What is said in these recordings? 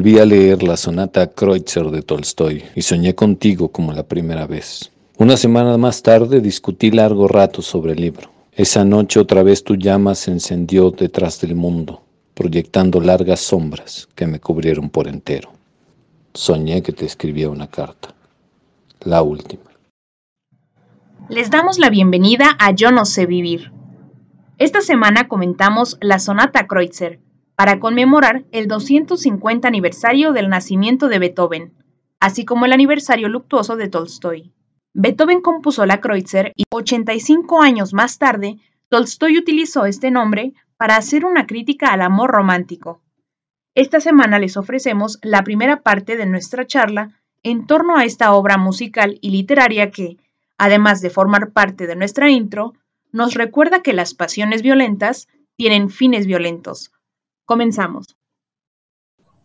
Volví a leer la sonata Kreutzer de Tolstoy y soñé contigo como la primera vez. Una semana más tarde discutí largo rato sobre el libro. Esa noche otra vez tu llama se encendió detrás del mundo, proyectando largas sombras que me cubrieron por entero. Soñé que te escribía una carta, la última. Les damos la bienvenida a Yo no sé vivir. Esta semana comentamos la sonata Kreutzer, para conmemorar el 250 aniversario del nacimiento de Beethoven, así como el aniversario luctuoso de Tolstoy. Beethoven compuso la Kreutzer y 85 años más tarde, Tolstoy utilizó este nombre para hacer una crítica al amor romántico. Esta semana les ofrecemos la primera parte de nuestra charla en torno a esta obra musical y literaria que, además de formar parte de nuestra intro, nos recuerda que las pasiones violentas tienen fines violentos, Comenzamos.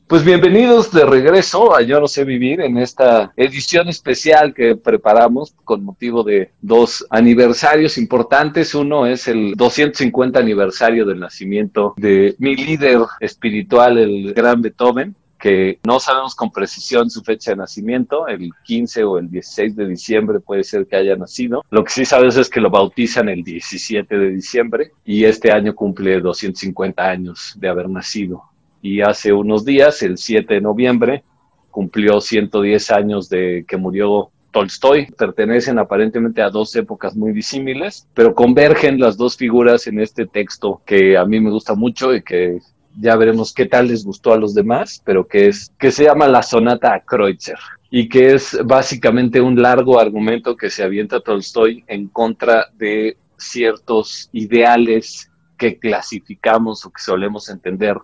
Pues bienvenidos de regreso a Yo no sé vivir en esta edición especial que preparamos con motivo de dos aniversarios importantes. Uno es el 250 aniversario del nacimiento de mi líder espiritual, el gran Beethoven, que no sabemos con precisión su fecha de nacimiento, el 15 o el 16 de diciembre puede ser que haya nacido. Lo que sí sabemos es que lo bautizan el 17 de diciembre y este año cumple 250 años de haber nacido. Y hace unos días, el 7 de noviembre, cumplió 110 años de que murió Tolstoy. Pertenecen aparentemente a dos épocas muy disímiles, pero convergen las dos figuras en este texto que a mí me gusta mucho y que ya veremos qué tal les gustó a los demás, pero que es que se llama la sonata Kreutzer y que es básicamente un largo argumento que se avienta Tolstoy en contra de ciertos ideales que clasificamos o que solemos entender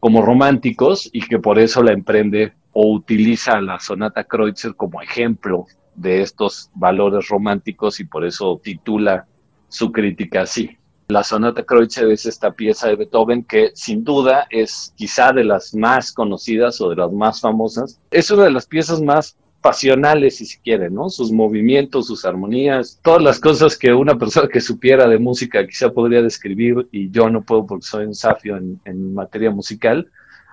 como románticos y que por eso la emprende o utiliza la sonata Kreutzer como ejemplo de estos valores románticos y por eso titula su crítica así. La sonata Kreutzer es esta pieza de Beethoven que sin duda es quizá de las más conocidas o de las más famosas. Es una de las piezas más pasionales, si se quiere, ¿no? Sus movimientos, sus armonías, todas las cosas que una persona que supiera de música quizá podría describir y yo no puedo porque soy un safio en, en materia musical.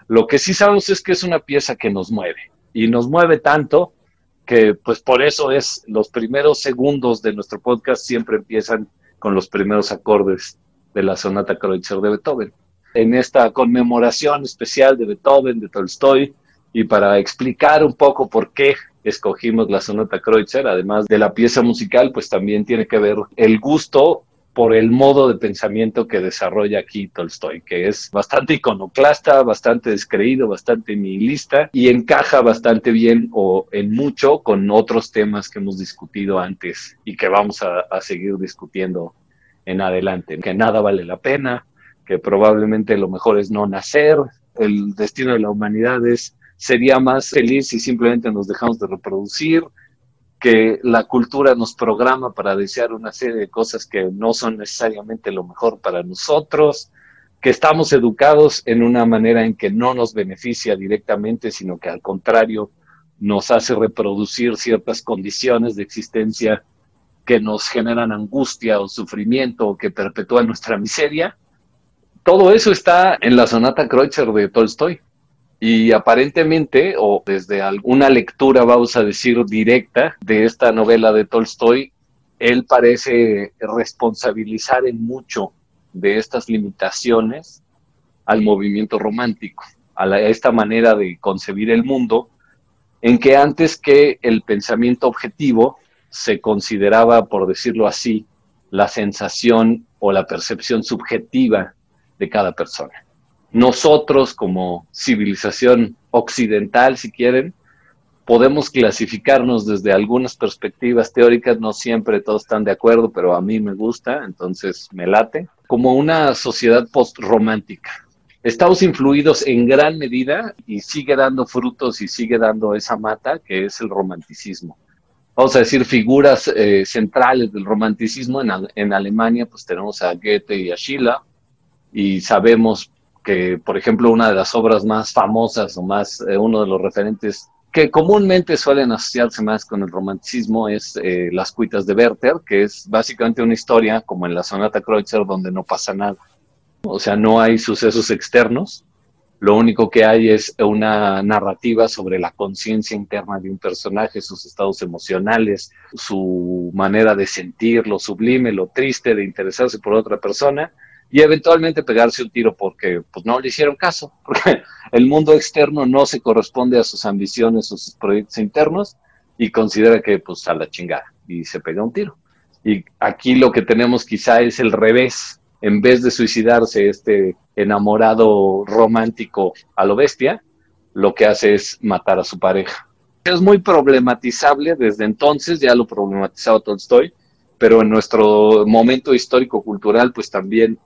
Lo que sí sabemos es que es una pieza que nos mueve y nos mueve tanto que pues por eso es los primeros segundos de nuestro podcast siempre empiezan con los primeros acordes de la sonata Kreutzer de Beethoven. En esta conmemoración especial de Beethoven, de Tolstoy, y para explicar un poco por qué escogimos la sonata Kreutzer, además de la pieza musical, pues también tiene que ver el gusto por el modo de pensamiento que desarrolla aquí Tolstoy, que es bastante iconoclasta, bastante descreído, bastante nihilista y encaja bastante bien o en mucho con otros temas que hemos discutido antes y que vamos a, a seguir discutiendo en adelante, que nada vale la pena, que probablemente lo mejor es no nacer, el destino de la humanidad es sería más feliz si simplemente nos dejamos de reproducir, que la cultura nos programa para desear una serie de cosas que no son necesariamente lo mejor para nosotros, que estamos educados en una manera en que no nos beneficia directamente, sino que al contrario nos hace reproducir ciertas condiciones de existencia que nos generan angustia o sufrimiento o que perpetúan nuestra miseria. Todo eso está en la sonata Kreutzer de Tolstoy. Y aparentemente, o desde alguna lectura, vamos a decir, directa de esta novela de Tolstoy, él parece responsabilizar en mucho de estas limitaciones al movimiento romántico, a, esta manera de concebir el mundo, en que antes que el pensamiento objetivo se consideraba, por decirlo así, la sensación o la percepción subjetiva de cada persona nosotros como civilización occidental, si quieren, podemos clasificarnos desde algunas perspectivas teóricas, no siempre todos están de acuerdo, pero a mí me gusta, entonces me late, como una sociedad post-romántica. Estamos influidos en gran medida y sigue dando frutos y sigue dando esa mata que es el romanticismo. Vamos a decir figuras eh, centrales del romanticismo en, en Alemania, pues tenemos a Goethe y a Schiller, y sabemos que, por ejemplo, una de las obras más famosas o más, eh, uno de los referentes que comúnmente suelen asociarse más con el romanticismo es eh, Las cuitas de Werther, que es básicamente una historia como en la sonata Kreutzer donde no pasa nada. O sea, no hay sucesos externos, lo único que hay es una narrativa sobre la conciencia interna de un personaje, sus estados emocionales, su manera de sentir, lo sublime, lo triste, de interesarse por otra persona y eventualmente pegarse un tiro porque pues, no le hicieron caso, porque el mundo externo no se corresponde a sus ambiciones o sus proyectos internos y considera que pues a la chingada y se pega un tiro. Y aquí lo que tenemos quizá es el revés. En vez de suicidarse este enamorado romántico a lo bestia, lo que hace es matar a su pareja. Es muy problematizable desde entonces, ya lo problematizaba Tolstoy, pero en nuestro momento histórico-cultural pues también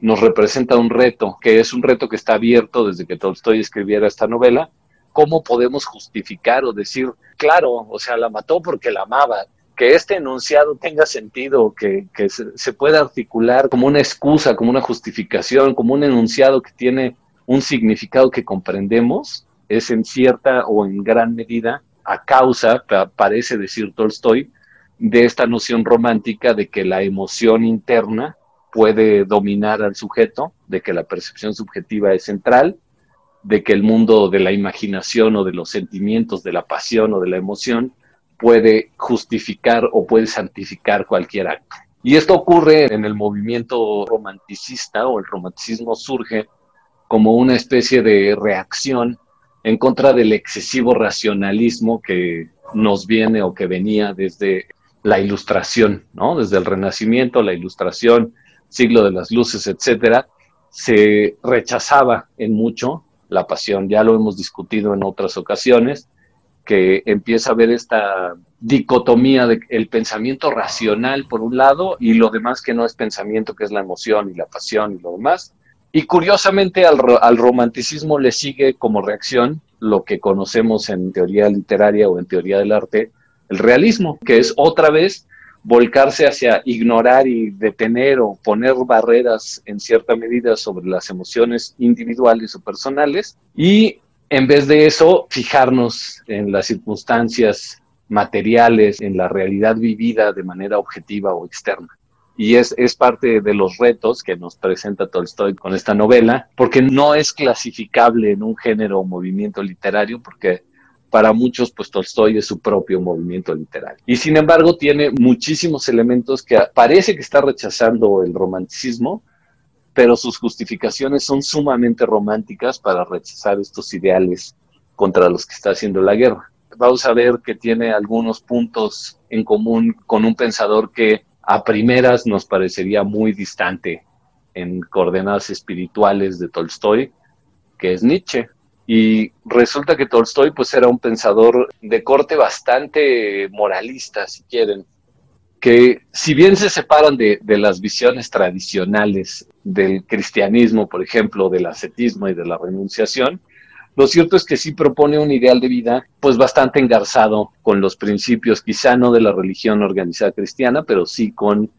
nos representa un reto, que es un reto que está abierto desde que Tolstoy escribiera esta novela. ¿Cómo podemos justificar o decir, claro, o sea, la mató porque la amaba? que este enunciado tenga sentido, que, se, pueda articular como una excusa, como una justificación, como un enunciado que tiene un significado que comprendemos, es en cierta o en gran medida a causa, parece decir Tolstoy, de esta noción romántica de que la emoción interna puede dominar al sujeto, de que la percepción subjetiva es central, de que el mundo de la imaginación o de los sentimientos, de la pasión o de la emoción, puede justificar o puede santificar cualquier acto. Y esto ocurre en el movimiento romanticista o el romanticismo surge como una especie de reacción en contra del excesivo racionalismo que nos viene o que venía desde la ilustración, ¿no? Desde el Renacimiento, la ilustración, siglo de las luces, etcétera, se rechazaba en mucho la pasión. Ya lo hemos discutido en otras ocasiones que empieza a ver esta dicotomía del el pensamiento racional por un lado y lo demás que no es pensamiento, que es la emoción y la pasión y lo demás. Y curiosamente al, al romanticismo le sigue como reacción lo que conocemos en teoría literaria o en teoría del arte, el realismo, que es otra vez volcarse hacia ignorar y detener o poner barreras en cierta medida sobre las emociones individuales o personales y en vez de eso, fijarnos en las circunstancias materiales, en la realidad vivida de manera objetiva o externa. Y es, es parte de los retos que nos presenta Tolstoy con esta novela, porque no es clasificable en un género o movimiento literario, porque para muchos, pues Tolstoy es su propio movimiento literario. Y sin embargo, tiene muchísimos elementos que parece que está rechazando el romanticismo, pero sus justificaciones son sumamente románticas para rechazar estos ideales contra los que está haciendo la guerra. Vamos a ver que tiene algunos puntos en común con un pensador que a primeras nos parecería muy distante en coordenadas espirituales de Tolstoy, que es Nietzsche. Y resulta que Tolstoy pues era un pensador de corte bastante moralista, si quieren, que si bien se separan de, las visiones tradicionales del cristianismo, por ejemplo, del ascetismo y de la renunciación, lo cierto es que sí propone un ideal de vida pues bastante engarzado con los principios, quizá no de la religión organizada cristiana, pero sí con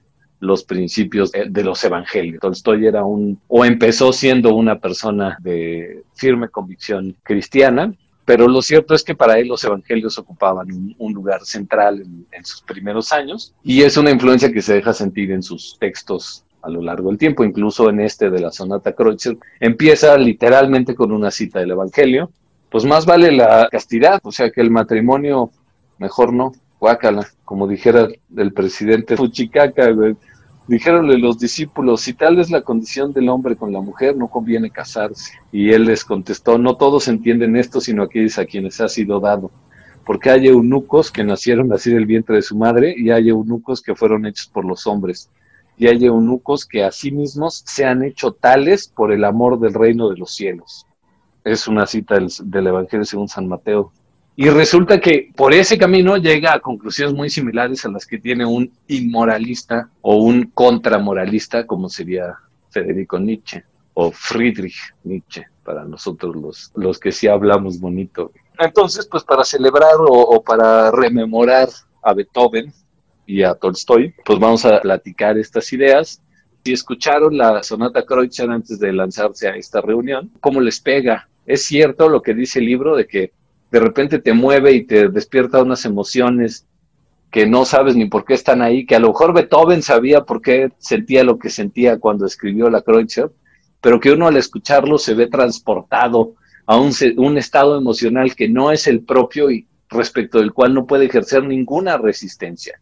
los principios de, los evangelios. Tolstoy era un, o empezó siendo una persona de firme convicción cristiana, pero lo cierto es que para él los evangelios ocupaban un, lugar central en, sus primeros años y es una influencia que se deja sentir en sus textos a lo largo del tiempo, incluso en este de la sonata Kreutzer, empieza literalmente con una cita del Evangelio, pues más vale la castidad, o sea que el matrimonio mejor no, guácala, como dijera el presidente Fuchicaca, Dijéronle los discípulos, si tal es la condición del hombre con la mujer, no conviene casarse. Y él les contestó, no todos entienden esto, sino aquellos a quienes ha sido dado. Porque hay eunucos que nacieron así del vientre de su madre y hay eunucos que fueron hechos por los hombres. Y hay eunucos que a sí mismos se han hecho tales por el amor del reino de los cielos. Es una cita del, del Evangelio según San Mateo. Y resulta que por ese camino llega a conclusiones muy similares a las que tiene un inmoralista o un contramoralista, como sería Federico Nietzsche o Friedrich Nietzsche, para nosotros los, los que sí hablamos bonito. Entonces, pues para celebrar o, para rememorar a Beethoven y a Tolstoy, pues vamos a platicar estas ideas si escucharon la sonata Kreutzer antes de lanzarse a esta reunión, ¿cómo les pega? Es cierto lo que dice el libro de que de repente te mueve y te despierta unas emociones que no sabes ni por qué están ahí, que a lo mejor Beethoven sabía por qué sentía lo que sentía cuando escribió la Kreutzer, pero que uno al escucharlo se ve transportado a un, un estado emocional que no es el propio y respecto del cual no puede ejercer ninguna resistencia.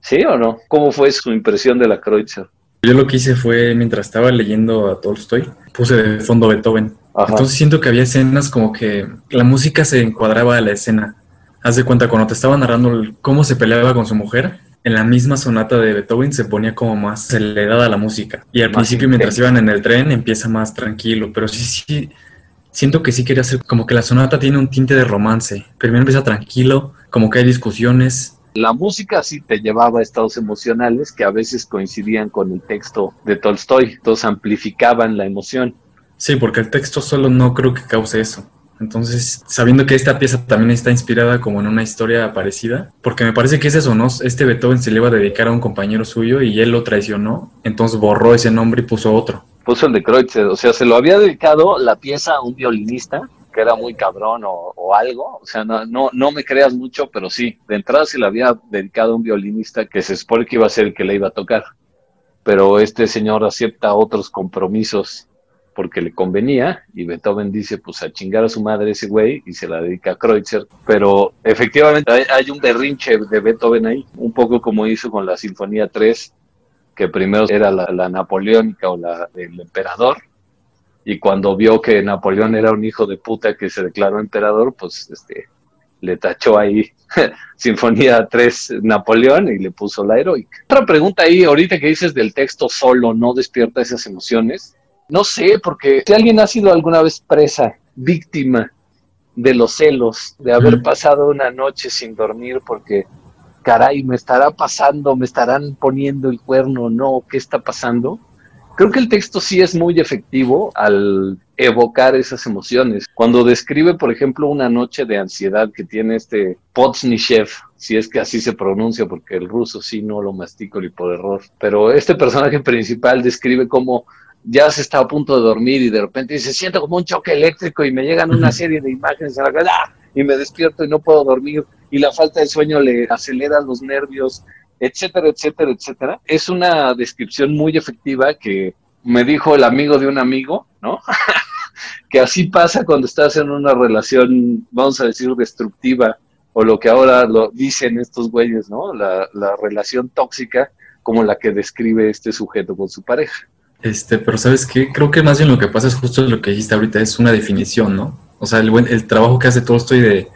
¿Sí o no? ¿Cómo fue su impresión de la Kreutzer? Yo lo que hice fue, mientras estaba leyendo a Tolstoy, puse de fondo Beethoven. Entonces siento que había escenas como que la música se encuadraba a la escena. Haz de cuenta, cuando te estaba narrando cómo se peleaba con su mujer, en la misma sonata de Beethoven se ponía como más acelerada la música. Y al principio, mientras iban en el tren, empieza más tranquilo. Pero sí, sí, siento que sí quería hacer como que la sonata tiene un tinte de romance. Primero empieza tranquilo, como que hay discusiones, la música sí te llevaba a estados emocionales que a veces coincidían con el texto de Tolstoy, entonces amplificaban la emoción. Sí, porque el texto solo no creo que cause eso. Entonces, sabiendo que esta pieza también está inspirada como en una historia parecida, porque me parece que es eso, ¿no? Este Beethoven se le iba a dedicar a un compañero suyo y él lo traicionó, entonces borró ese nombre y puso otro. Puso el de Kreutzer, o sea, se lo había dedicado la pieza a un violinista que era muy cabrón o, algo. O sea, no, no, no, me creas mucho, pero sí, de entrada se le había dedicado a un violinista que se supone que iba a ser el que le iba a tocar. Pero este señor acepta otros compromisos porque le convenía y Beethoven dice pues a chingar a su madre ese güey y se la dedica a Kreutzer. Pero efectivamente hay, un berrinche de Beethoven ahí, un poco como hizo con la Sinfonía 3, que primero era la, la napoleónica o la del emperador y cuando vio que Napoleón era un hijo de puta que se declaró emperador, pues este le tachó ahí Sinfonía 3 Napoleón y le puso la heroica. Otra pregunta ahí, ahorita que dices del texto solo no despierta esas emociones. No sé, porque si alguien ha sido alguna vez presa, víctima de los celos, de haber pasado una noche sin dormir porque, caray, me estará pasando, me estarán poniendo el cuerno, no, ¿qué está pasando? Creo que el texto sí es muy efectivo al evocar esas emociones. Cuando describe, por ejemplo, una noche de ansiedad que tiene este Potsnishev, si es que así se pronuncia, porque el ruso sí no lo mastico ni por error, pero este personaje principal describe cómo ya se está a punto de dormir y de repente dice, siento como un choque eléctrico y me llegan una serie de imágenes a la cabeza ¡ah! y me despierto y no puedo dormir y la falta de sueño le acelera los nervios etcétera, etcétera, etcétera. Es una descripción muy efectiva que me dijo el amigo de un amigo, ¿no? que así pasa cuando estás en una relación, vamos a decir, destructiva, o lo que ahora lo dicen estos güeyes, ¿no? La, la relación tóxica como la que describe este sujeto con su pareja. Este, pero ¿sabes qué? Creo que más bien lo que pasa es justo lo que dijiste ahorita, es una definición, ¿no? O sea, el, buen, el trabajo que hace todo esto de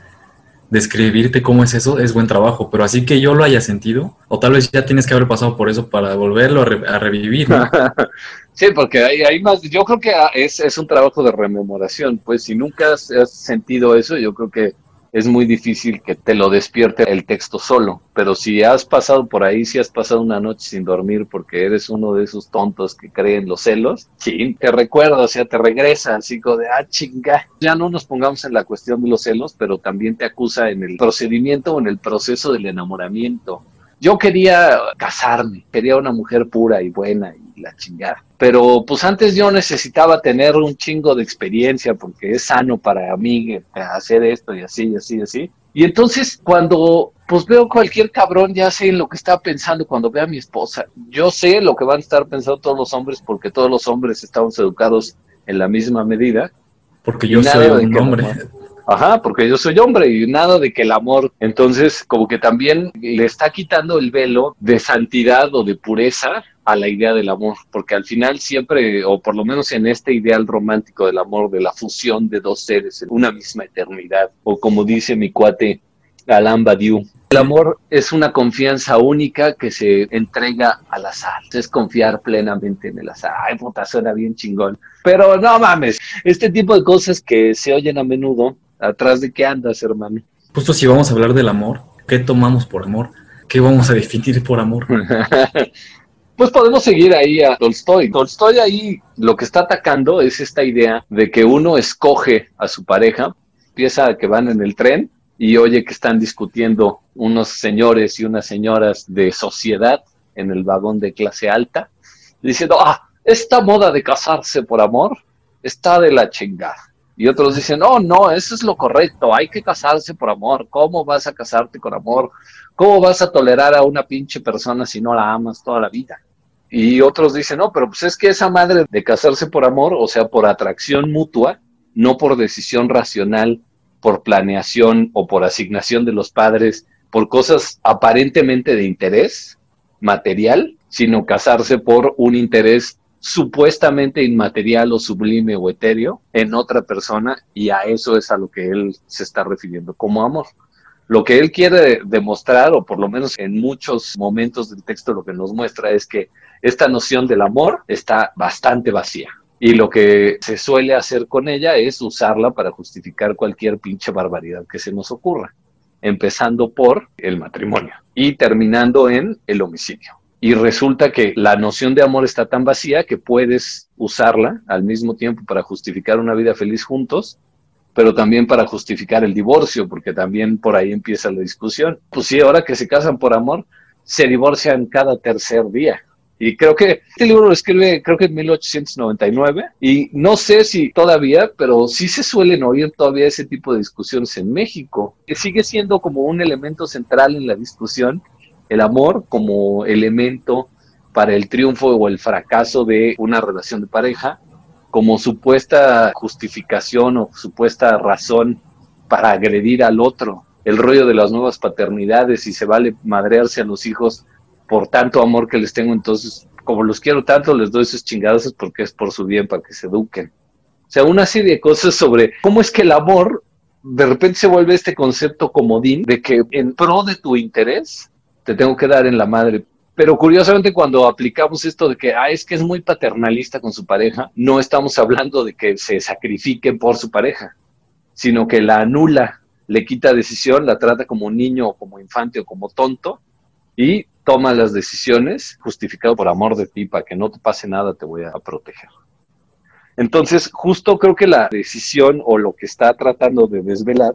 describirte cómo es eso es buen trabajo, pero así que yo lo haya sentido, o tal vez ya tienes que haber pasado por eso para volverlo a, revivir. sí, porque hay, hay, más, yo creo que es, es un trabajo de rememoración, pues si nunca has sentido eso, yo creo que es muy difícil que te lo despierte el texto solo, pero si has pasado por ahí, si has pasado una noche sin dormir porque eres uno de esos tontos que creen los celos, sí, te recuerda, o sea, te regresa así como de, ah, chinga, ya no nos pongamos en la cuestión de los celos, pero también te acusa en el procedimiento o en el proceso del enamoramiento. Yo quería casarme, quería una mujer pura y buena y la chingada pero pues antes yo necesitaba tener un chingo de experiencia porque es sano para mí hacer esto y así y así y así. Y entonces cuando pues veo cualquier cabrón, ya sé lo que está pensando cuando veo a mi esposa. Yo sé lo que van a estar pensando todos los hombres porque todos los hombres estamos educados en la misma medida. Porque yo soy un hombre. Ajá, porque yo soy hombre y nada de que el amor, entonces como que también le está quitando el velo de santidad o de pureza a la idea del amor, porque al final siempre, o por lo menos en este ideal romántico del amor, de la fusión de dos seres en una misma eternidad, o como dice mi cuate Alain Badiou, el amor es una confianza única que se entrega al azar. Es confiar plenamente en el azar. Ay, puta, suena bien chingón. Pero no mames, este tipo de cosas que se oyen a menudo, atrás de qué andas, hermano. Justo si vamos a hablar del amor, ¿qué tomamos por amor? ¿Qué vamos a definir por amor? Pues podemos seguir ahí a Tolstoy. Tolstoy ahí lo que está atacando es esta idea de que uno escoge a su pareja, empieza que van en el tren y oye que están discutiendo unos señores y unas señoras de sociedad en el vagón de clase alta, diciendo, ah, esta moda de casarse por amor está de la chingada. Y otros dicen, oh, no, eso es lo correcto, hay que casarse por amor. ¿Cómo vas a casarte con amor? ¿Cómo vas a tolerar a una pinche persona si no la amas toda la vida? Y otros dicen, no, pero pues es que esa madre de casarse por amor, o sea, por atracción mutua, no por decisión racional, por planeación o por asignación de los padres, por cosas aparentemente de interés material, sino casarse por un interés supuestamente inmaterial o sublime o etéreo en otra persona y a eso es a lo que él se está refiriendo como amor. Lo que él quiere demostrar, o por lo menos en muchos momentos del texto lo que nos muestra, es que esta noción del amor está bastante vacía. Y lo que se suele hacer con ella es usarla para justificar cualquier pinche barbaridad que se nos ocurra, empezando por el matrimonio y terminando en el homicidio. Y resulta que la noción de amor está tan vacía que puedes usarla al mismo tiempo para justificar una vida feliz juntos pero también para justificar el divorcio, porque también por ahí empieza la discusión. Pues sí, ahora que se casan por amor, se divorcian cada tercer día. Y creo que este libro lo escribe, creo que en 1899, y no sé si todavía, pero sí se suelen oír todavía ese tipo de discusiones en México, que sigue siendo como un elemento central en la discusión, el amor como elemento para el triunfo o el fracaso de una relación de pareja, como supuesta justificación o supuesta razón para agredir al otro. El rollo de las nuevas paternidades y se vale madrearse a los hijos por tanto amor que les tengo, entonces como los quiero tanto, les doy esos chingados porque es por su bien, para que se eduquen. O sea, una serie de cosas sobre cómo es que el amor de repente se vuelve este concepto comodín de que en pro de tu interés te tengo que dar en la madre pero curiosamente cuando aplicamos esto de que ah, es que es muy paternalista con su pareja, no estamos hablando de que se sacrifique por su pareja, sino que la anula, le quita decisión, la trata como niño o como infante o como tonto y toma las decisiones justificado por amor de ti, para que no te pase nada, te voy a proteger. Entonces, justo creo que la decisión o lo que está tratando de desvelar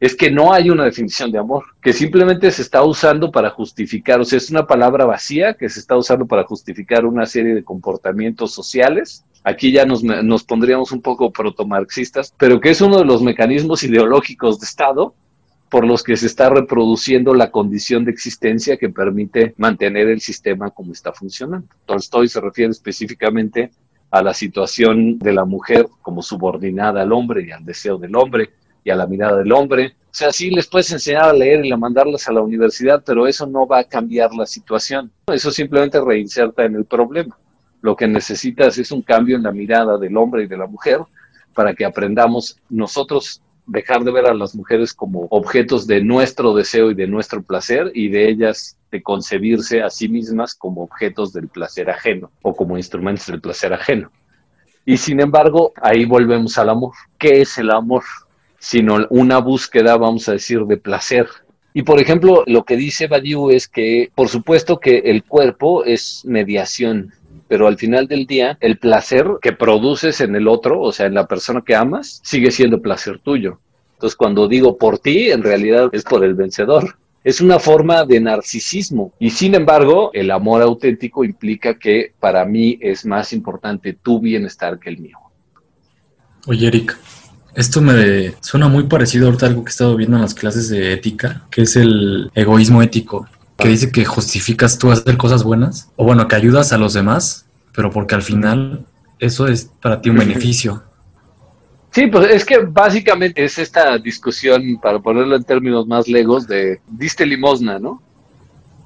es que no hay una definición de amor, que simplemente se está usando para justificar, o sea, es una palabra vacía que se está usando para justificar una serie de comportamientos sociales. Aquí ya nos, nos pondríamos un poco protomarxistas, pero que es uno de los mecanismos ideológicos de Estado por los que se está reproduciendo la condición de existencia que permite mantener el sistema como está funcionando. Tolstoy se refiere específicamente a la situación de la mujer como subordinada al hombre y al deseo del hombre, y a la mirada del hombre. O sea, sí les puedes enseñar a leer y a mandarlas a la universidad, pero eso no va a cambiar la situación. Eso simplemente reinserta en el problema. Lo que necesitas es un cambio en la mirada del hombre y de la mujer para que aprendamos nosotros dejar de ver a las mujeres como objetos de nuestro deseo y de nuestro placer y de ellas de concebirse a sí mismas como objetos del placer ajeno o como instrumentos del placer ajeno. Y sin embargo, ahí volvemos al amor. ¿Qué es el amor? Sino una búsqueda, vamos a decir, de placer. Y por ejemplo, lo que dice Badiou es que, por supuesto que el cuerpo es mediación, pero al final del día, el placer que produces en el otro, o sea, en la persona que amas, sigue siendo placer tuyo. Entonces, cuando digo por ti, en realidad es por el vencedor. Es una forma de narcisismo. Y sin embargo, el amor auténtico implica que para mí es más importante tu bienestar que el mío. Oye, Eric, esto me suena muy parecido ahorita a algo que he estado viendo en las clases de ética, que es el egoísmo ético, que dice que justificas tú hacer cosas buenas, o bueno, que ayudas a los demás, pero porque al final eso es para ti un beneficio. Sí, pues es que básicamente es esta discusión, para ponerlo en términos más legos, de diste limosna, ¿no?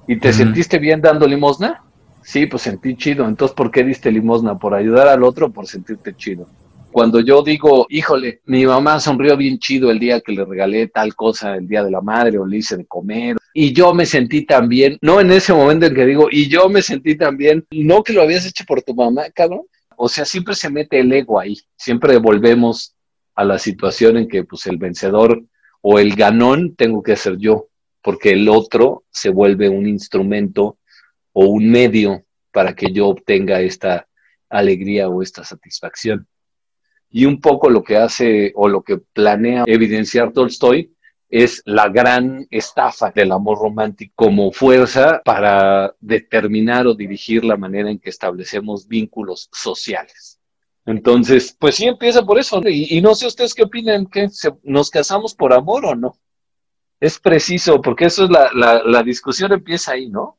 ¿Y te sentiste bien dando limosna? Sí, pues sentí chido. Entonces, ¿por qué diste limosna? ¿Por ayudar al otro o por sentirte chido? Cuando yo digo, híjole, mi mamá sonrió bien chido el día que le regalé tal cosa, el día de la madre, o le hice de comer, y yo me sentí tan bien, no en ese momento en que digo, y yo me sentí tan bien, no que lo habías hecho por tu mamá, cabrón. O sea, siempre se mete el ego ahí, siempre volvemos a la situación en que pues el vencedor o el ganón tengo que ser yo, porque el otro se vuelve un instrumento o un medio para que yo obtenga esta alegría o esta satisfacción. Y un poco lo que hace o lo que planea evidenciar Tolstoy es la gran estafa del amor romántico como fuerza para determinar o dirigir la manera en que establecemos vínculos sociales. Entonces, pues sí empieza por eso. Y, no sé ustedes qué opinan, que nos casamos por amor o no. Es preciso, porque eso es la, la, la discusión empieza ahí, ¿no?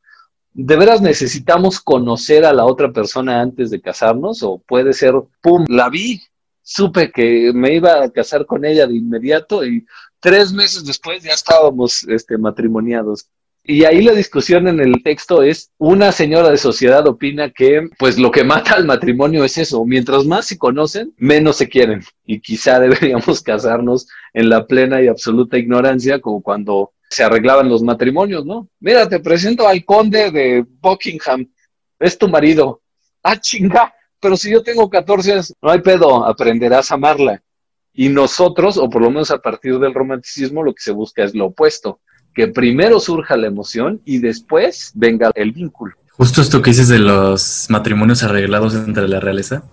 ¿De veras necesitamos conocer a la otra persona antes de casarnos? ¿O puede ser, pum, la vi, supe que me iba a casar con ella de inmediato y tres meses después ya estábamos este, matrimoniados? Y ahí la discusión en el texto es, una señora de sociedad opina que pues lo que mata al matrimonio es eso, mientras más se conocen, menos se quieren. Y quizá deberíamos casarnos en la plena y absoluta ignorancia, como cuando se arreglaban los matrimonios, ¿no? Mira, te presento al conde de Buckingham, es tu marido. Ah, chinga, pero si yo tengo 14 años, no hay pedo, aprenderás a amarla. Y nosotros, o por lo menos a partir del romanticismo, lo que se busca es lo opuesto que primero surja la emoción y después venga el vínculo. Justo esto que dices de los matrimonios arreglados entre la realeza.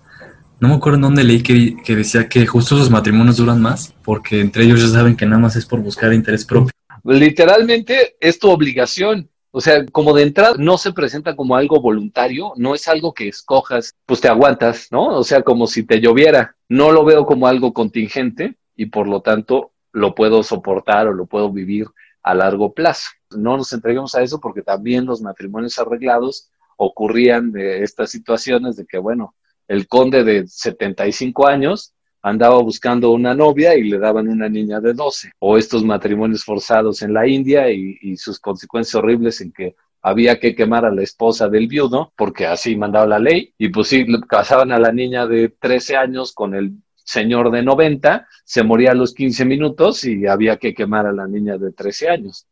No me acuerdo en dónde leí que, decía que justo esos matrimonios duran más porque entre ellos ya saben que nada más es por buscar interés propio. Literalmente es tu obligación. O sea, como de entrada no se presenta como algo voluntario, no es algo que escojas, pues te aguantas, ¿no? O sea, como si te lloviera. No lo veo como algo contingente y por lo tanto lo puedo soportar o lo puedo vivir a largo plazo. No nos entreguemos a eso porque también los matrimonios arreglados ocurrían de estas situaciones de que, bueno, el conde de 75 años andaba buscando una novia y le daban una niña de 12, o estos matrimonios forzados en la India y, sus consecuencias horribles en que había que quemar a la esposa del viudo, porque así mandaba la ley, y pues sí, casaban a la niña de 13 años con el señor de 90 se moría a los 15 minutos y había que quemar a la niña de 13 años.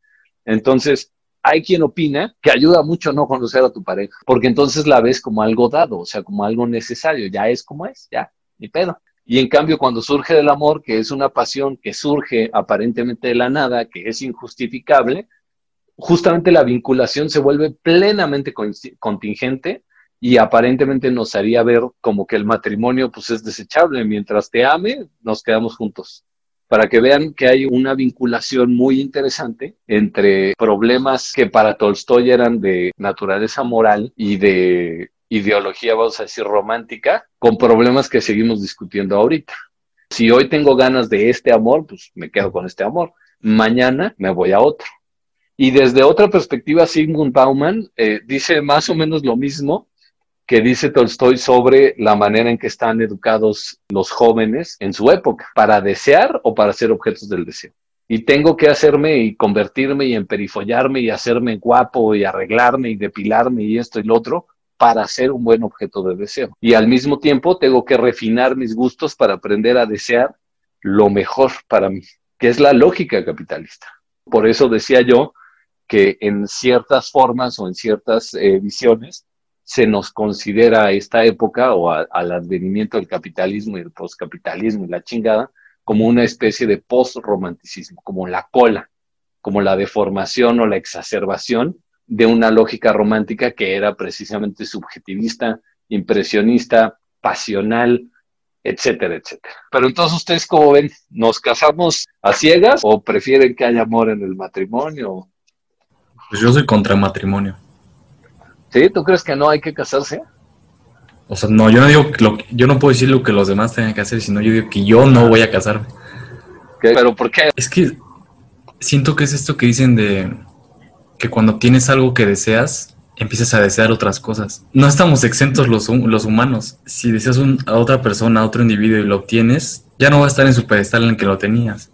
Entonces, hay quien opina que ayuda mucho no conocer a tu pareja, porque entonces la ves como algo dado, o sea, como algo necesario, ya es como es, ya, ni pedo. Y en cambio, cuando surge del amor, que es una pasión que surge aparentemente de la nada, que es injustificable, justamente la vinculación se vuelve plenamente contingente y aparentemente nos haría ver como que el matrimonio pues es desechable. Mientras te ame, nos quedamos juntos. Para que vean que hay una vinculación muy interesante entre problemas que para Tolstoy eran de naturaleza moral y de ideología, vamos a decir, romántica, con problemas que seguimos discutiendo ahorita. Si hoy tengo ganas de este amor, pues me quedo con este amor. Mañana me voy a otro. Y desde otra perspectiva, Sigmund Bauman eh, dice más o menos lo mismo, que dice Tolstoy sobre la manera en que están educados los jóvenes en su época, para desear o para ser objetos del deseo. Y tengo que hacerme y convertirme y emperifollarme y hacerme guapo y arreglarme y depilarme y esto y lo otro para ser un buen objeto de deseo. Y al mismo tiempo tengo que refinar mis gustos para aprender a desear lo mejor para mí, que es la lógica capitalista. Por eso decía yo que en ciertas formas o en ciertas eh, visiones se nos considera a esta época o al advenimiento del capitalismo y el postcapitalismo y la chingada como una especie de post-romanticismo, como la cola, como la deformación o la exacerbación de una lógica romántica que era precisamente subjetivista, impresionista, pasional, etcétera, etcétera. Pero entonces ustedes, ¿cómo ven? ¿Nos casamos a ciegas o prefieren que haya amor en el matrimonio? Pues yo soy contra el matrimonio. ¿Sí? ¿Tú crees que no hay que casarse? O sea, no, yo no digo que lo, yo no puedo decir lo que los demás tengan que hacer, sino yo digo que yo no voy a casarme. ¿Pero por qué? Es que siento que es esto que dicen de que cuando tienes algo que deseas, empiezas a desear otras cosas. No estamos exentos los, los humanos. Si deseas a otra persona, a otro individuo y lo obtienes, ya no va a estar en su pedestal en el que lo tenías.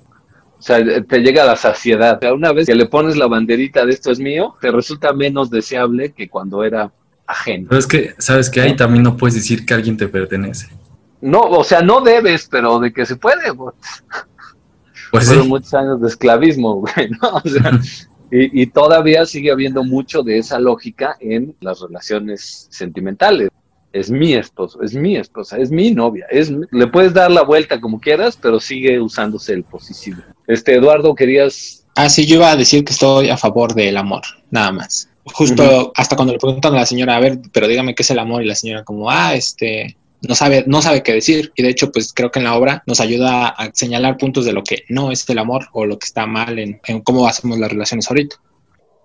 O sea, te llega la saciedad. Una vez que le pones la banderita de esto es mío, te resulta menos deseable que cuando era ajeno. Pero es que, ¿sabes que Ahí también no puedes decir que alguien te pertenece. No, o sea, no debes, pero de que se puede, pues. pues Fueron muchos años de esclavismo, güey, ¿no? O sea, y, y todavía sigue habiendo mucho de esa lógica en las relaciones sentimentales es mi esposo, es mi esposa, es mi novia, es le puedes dar la vuelta como quieras, pero sigue usándose el posesivo. Este Eduardo, querías Ah, sí, yo iba a decir que estoy a favor del amor, nada más. Justo hasta cuando le preguntan a la señora, a ver, pero dígame qué es el amor y la señora como, ah, este, no sabe, no sabe qué decir. Y de hecho, pues creo que en la obra nos ayuda a señalar puntos de lo que no es el amor o lo que está mal en, cómo hacemos las relaciones ahorita.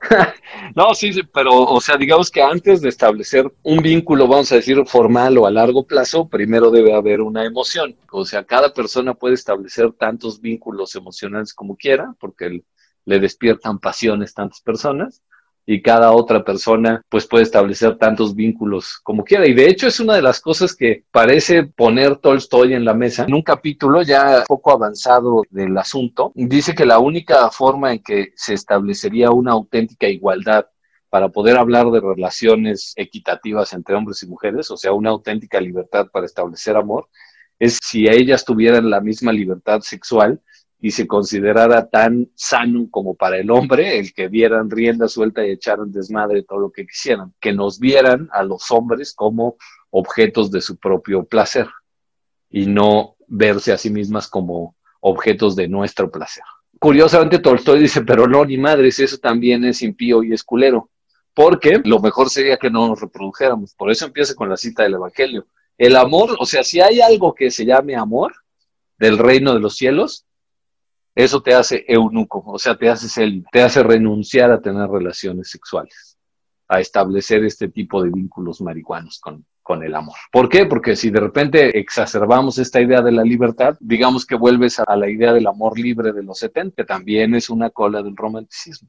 no, sí, sí, pero, o sea, digamos que antes de establecer un vínculo, vamos a decir, formal o a largo plazo, primero debe haber una emoción. O sea, cada persona puede establecer tantos vínculos emocionales como quiera, porque le despiertan pasiones tantas personas, y cada otra persona pues puede establecer tantos vínculos como quiera. Y de hecho es una de las cosas que parece poner Tolstoy en la mesa. En un capítulo ya poco avanzado del asunto, dice que la única forma en que se establecería una auténtica igualdad para poder hablar de relaciones equitativas entre hombres y mujeres, o sea, una auténtica libertad para establecer amor, es si ellas tuvieran la misma libertad sexual y se considerara tan sano como para el hombre el que dieran rienda suelta y echaran desmadre todo lo que quisieran, que nos vieran a los hombres como objetos de su propio placer y no verse a sí mismas como objetos de nuestro placer. Curiosamente Tolstoy dice, pero no, ni madres, eso también es impío y esculero, porque lo mejor sería que no nos reprodujéramos. Por eso empieza con la cita del Evangelio. El amor, o sea, si hay algo que se llame amor del reino de los cielos, eso te hace eunuco, o sea, te hace el, te hace renunciar a tener relaciones sexuales, a establecer este tipo de vínculos marihuanos con, con el amor. ¿Por qué? Porque si de repente exacerbamos esta idea de la libertad, digamos que vuelves a la idea del amor libre de los 70, que también es una cola del romanticismo.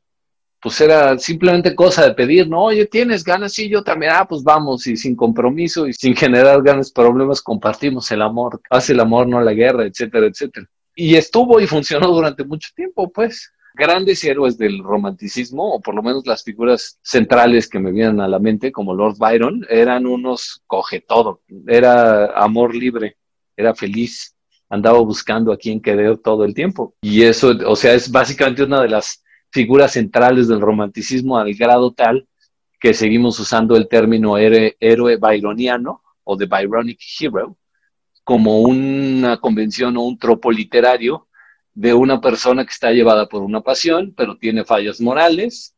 Pues era simplemente cosa de pedir, no, oye, tienes ganas, sí, yo también, ah, pues vamos, y sin compromiso y sin generar grandes problemas, compartimos el amor, hace el amor, no la guerra, etcétera, etcétera y estuvo y funcionó durante mucho tiempo, pues. Grandes héroes del romanticismo, o por lo menos las figuras centrales que me vienen a la mente, como Lord Byron, eran unos coge todo. Era amor libre, era feliz, andaba buscando a quien querer todo el tiempo. Y eso, o sea, es básicamente una de las figuras centrales del romanticismo al grado tal que seguimos usando el término héroe, byroniano o the Byronic Hero, como una convención o un tropo literario de una persona que está llevada por una pasión, pero tiene fallas morales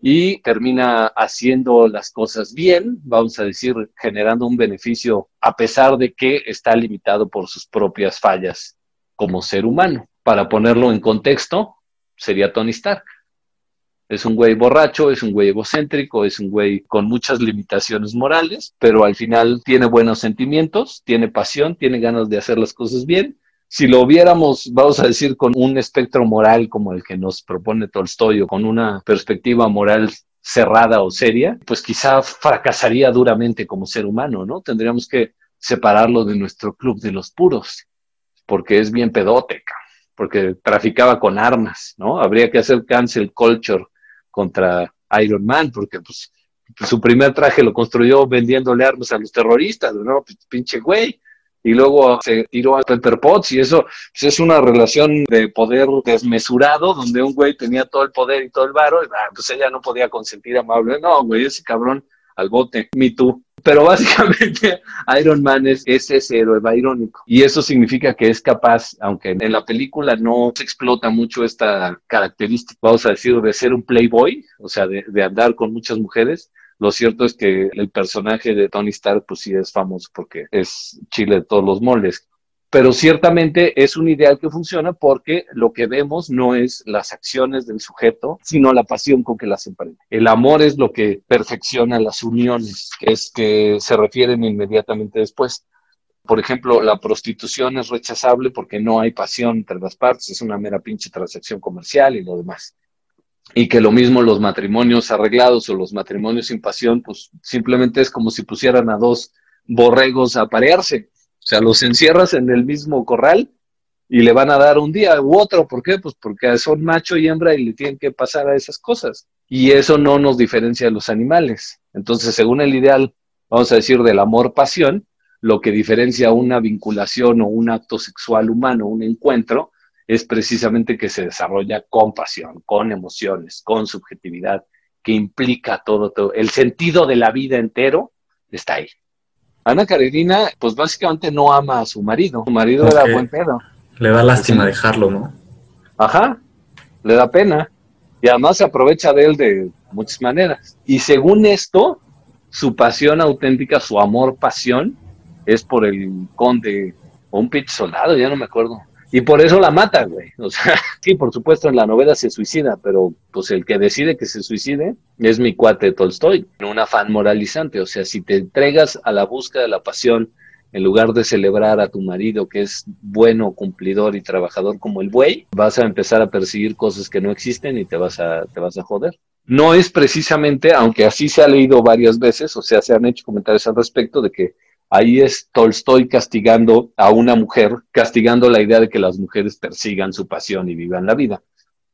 y termina haciendo las cosas bien, vamos a decir, generando un beneficio a pesar de que está limitado por sus propias fallas como ser humano. Para ponerlo en contexto, sería Tony Stark. Es un güey borracho, es un güey egocéntrico, es un güey con muchas limitaciones morales, pero al final tiene buenos sentimientos, tiene pasión, tiene ganas de hacer las cosas bien. Si lo viéramos, vamos a decir, con un espectro moral como el que nos propone Tolstoy o con una perspectiva moral cerrada o seria, pues quizá fracasaría duramente como ser humano, ¿no? Tendríamos que separarlo de nuestro club de los puros, porque es bien pedóteca, porque traficaba con armas, ¿no? Habría que hacer cancel culture contra Iron Man, porque pues, su primer traje lo construyó vendiéndole armas a los terroristas, ¿no? Pues, pinche güey. Y luego se tiró a Pepper Potts y eso pues, es una relación de poder desmesurado, donde un güey tenía todo el poder y todo el varo, y ah, pues ella no podía consentir amable. No, güey, ese cabrón al bote, me tú. Pero básicamente Iron Man es, ese héroe irónico. Y eso significa que es capaz, aunque en la película no se explota mucho esta característica, vamos a decir, de ser un playboy, o sea, de, de andar con muchas mujeres, lo cierto es que el personaje de Tony Stark, pues sí es famoso porque es chile de todos los moles pero ciertamente es un ideal que funciona porque lo que vemos no es las acciones del sujeto, sino la pasión con que las emprende. El amor es lo que perfecciona las uniones, es que se refieren inmediatamente después. Por ejemplo, la prostitución es rechazable porque no hay pasión entre las partes, es una mera pinche transacción comercial y lo demás. Y que lo mismo los matrimonios arreglados o los matrimonios sin pasión, pues simplemente es como si pusieran a dos borregos a parearse o sea, los encierras en el mismo corral y le van a dar un día u otro. ¿Por qué? Pues porque son macho y hembra y le tienen que pasar a esas cosas. Y eso no nos diferencia de los animales. Entonces, según el ideal, vamos a decir, del amor-pasión, lo que diferencia una vinculación o un acto sexual humano, un encuentro, es precisamente que se desarrolla con pasión, con emociones, con subjetividad, que implica todo, todo. El sentido de la vida entero está ahí. Ana Karenina, pues básicamente no ama a su marido. Su marido era buen pedo. Le da lástima dejarlo, ¿no? Ajá, le da pena. Y además se aprovecha de él de muchas maneras. Y según esto, su pasión auténtica, su amor pasión, es por el conde o un pitch soldado, ya no me acuerdo. Y por eso la mata, güey. O sea, sí, por supuesto en la novela se suicida, pero pues el que decide que se suicide es mi cuate Tolstoy, un afán moralizante. O sea, si te entregas a la búsqueda de la pasión en lugar de celebrar a tu marido que es bueno, cumplidor y trabajador como el buey, vas a empezar a perseguir cosas que no existen y te vas a, te vas a joder. no es precisamente, aunque así se ha leído varias veces, o sea, se han hecho comentarios al respecto de que ahí es Tolstoy castigando a una mujer, castigando la idea de que las mujeres persigan su pasión y vivan la vida.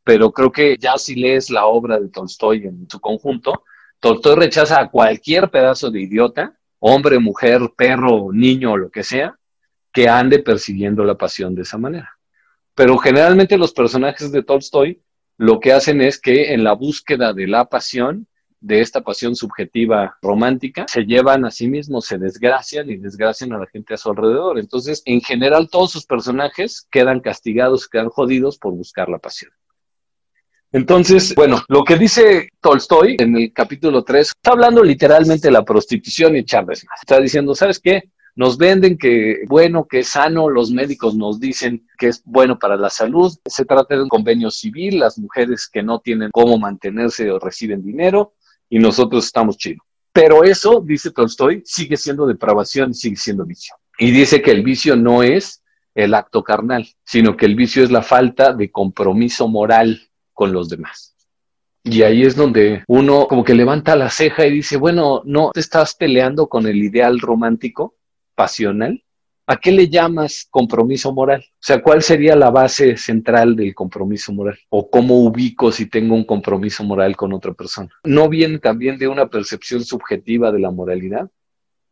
Pero creo que ya si lees la obra de Tolstoy en su conjunto, Tolstoy rechaza a cualquier pedazo de idiota, hombre, mujer, perro, niño o lo que sea, que ande persiguiendo la pasión de esa manera. Pero generalmente los personajes de Tolstoy lo que hacen es que en la búsqueda de la pasión, de esta pasión subjetiva romántica, se llevan a sí mismos, se desgracian y desgracian a la gente a su alrededor. Entonces, en general, todos sus personajes quedan castigados, quedan jodidos por buscar la pasión. Entonces, bueno, lo que dice Tolstoy en el capítulo 3, está hablando literalmente de la prostitución y echarles más. Está diciendo, ¿sabes qué? Nos venden que bueno, que es sano, los médicos nos dicen que es bueno para la salud. Se trata de un convenio civil, las mujeres que no tienen cómo mantenerse o reciben dinero y nosotros estamos chidos. Pero eso, dice Tolstoy, sigue siendo depravación, sigue siendo vicio. Y dice que el vicio no es el acto carnal, sino que el vicio es la falta de compromiso moral con los demás. Y ahí es donde uno como que levanta la ceja y dice, bueno, no te estás peleando con el ideal romántico, pasional, ¿a qué le llamas compromiso moral? O sea, ¿cuál sería la base central del compromiso moral? ¿O cómo ubico si tengo un compromiso moral con otra persona? ¿No viene también de una percepción subjetiva de la moralidad?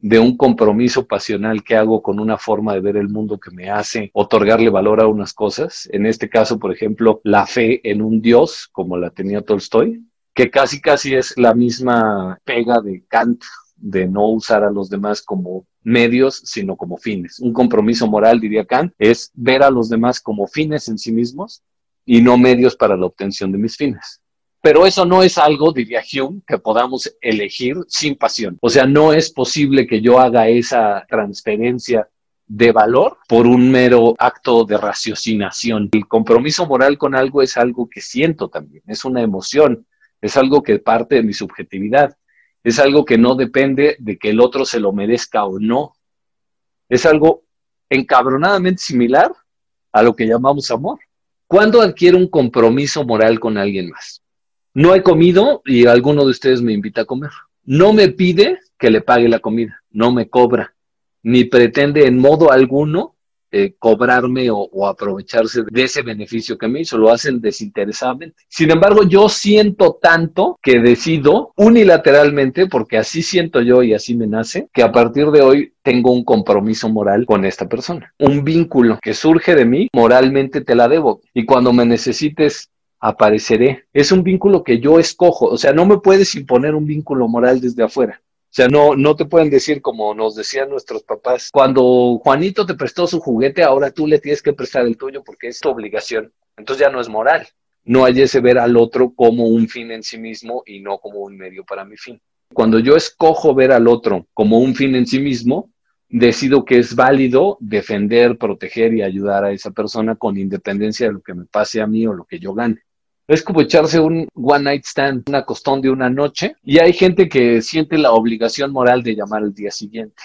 de un compromiso pasional que hago con una forma de ver el mundo que me hace otorgarle valor a unas cosas. En este caso, por ejemplo, la fe en un Dios, como la tenía Tolstoy, que casi casi es la misma pega de Kant de no usar a los demás como medios, sino como fines. Un compromiso moral, diría Kant, es ver a los demás como fines en sí mismos y no medios para la obtención de mis fines. Pero eso no es algo, diría Hume, que podamos elegir sin pasión. O sea, no es posible que yo haga esa transferencia de valor por un mero acto de raciocinación. El compromiso moral con algo es algo que siento también, es una emoción, es algo que parte de mi subjetividad es algo que no depende de que el otro se lo merezca o no. Es algo encabronadamente similar a lo que llamamos amor. ¿Cuándo adquiero un compromiso moral con alguien más? No he comido y alguno de ustedes me invita a comer. No me pide que le pague la comida, no me cobra, ni pretende en modo alguno eh, cobrarme o, aprovecharse de ese beneficio que me hizo, lo hacen desinteresadamente. Sin embargo, yo siento tanto que decido unilateralmente, porque así siento yo y así me nace, que a partir de hoy tengo un compromiso moral con esta persona. Un vínculo que surge de mí, moralmente te la debo. Y cuando me necesites apareceré. Es un vínculo que yo escojo, o sea, no me puedes imponer un vínculo moral desde afuera. O sea, no, no te pueden decir como nos decían nuestros papás, cuando Juanito te prestó su juguete, ahora tú le tienes que prestar el tuyo porque es tu obligación. Entonces ya no es moral. No hay ese ver al otro como un fin en sí mismo y no como un medio para mi fin. Cuando yo escojo ver al otro como un fin en sí mismo, decido que es válido defender, proteger y ayudar a esa persona con independencia de lo que me pase a mí o lo que yo gane. Es como echarse un one night stand, una costón de una noche, y hay gente que siente la obligación moral de llamar al día siguiente.